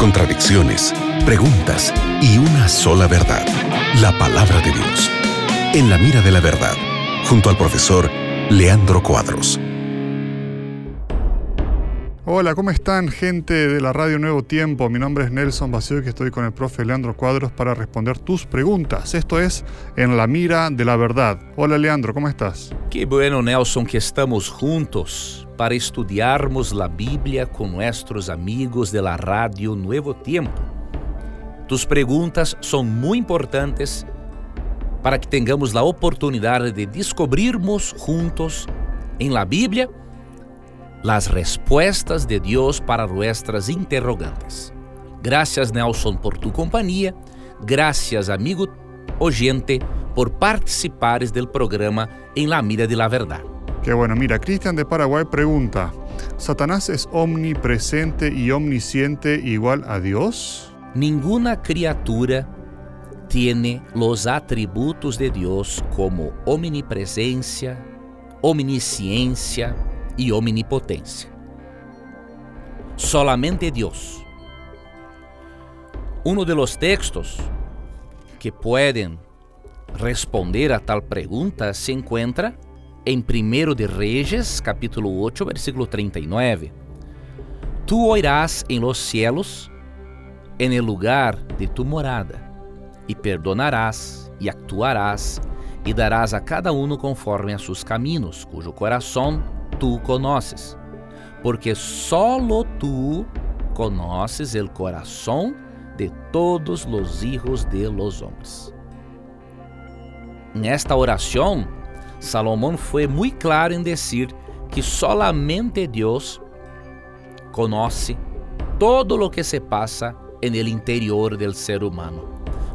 contradicciones, preguntas y una sola verdad, la palabra de Dios. En la mira de la verdad, junto al profesor Leandro Cuadros. Hola, ¿cómo están gente de la Radio Nuevo Tiempo? Mi nombre es Nelson Vacío y estoy con el profe Leandro Cuadros para responder tus preguntas. Esto es En la mira de la verdad. Hola Leandro, ¿cómo estás? Qué bueno Nelson que estamos juntos para estudiarmos la Biblia con nuestros amigos de la Radio Nuevo Tiempo. Tus preguntas son muy importantes para que tengamos la oportunidad de descubrirmos juntos en la Biblia las respuestas de Dios para nuestras interrogantes. Gracias Nelson por tu compañía, gracias amigo oyente por participar del programa En la Mira de la Verdad. Qué bueno, mira, Cristian de Paraguay pregunta, ¿Satanás es omnipresente y omnisciente igual a Dios? Ninguna criatura tiene los atributos de Dios como omnipresencia, omnisciencia, e omnipotência. Solamente Deus. Um dos textos que podem responder a tal pergunta se encontra em 1 de Reis, capítulo 8, versículo 39. Tu oirás em los cielos, en el lugar de tu morada, e perdonarás, e actuarás, e darás a cada um conforme a seus caminhos, cujo coração tú conoces, porque solo tú conoces el corazón de todos los hijos de los hombres. En esta oración, Salomón fue muy claro en decir que solamente Dios conoce todo lo que se pasa en el interior del ser humano.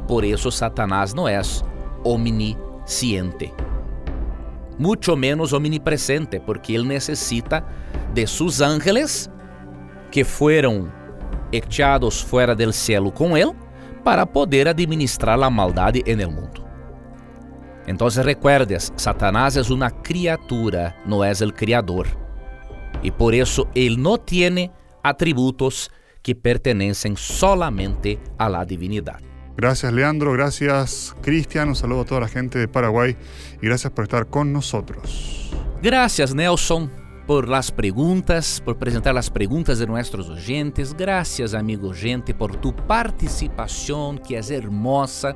Por eso Satanás no es omnisciente muito menos omnipresente, porque ele necessita de seus ángeles que foram echados fora del cielo com ele para poder administrar a maldade en el mundo. Então recuerdes, Satanás é uma criatura, não é o criador. E por isso ele não tem atributos que pertenecem solamente a la divinidade. Gracias Leandro, gracias Cristian, un saludo a toda la gente de Paraguay y gracias por estar con nosotros. Gracias Nelson por las preguntas, por presentar las preguntas de nuestros oyentes. Gracias amigo gente por tu participación que es hermosa.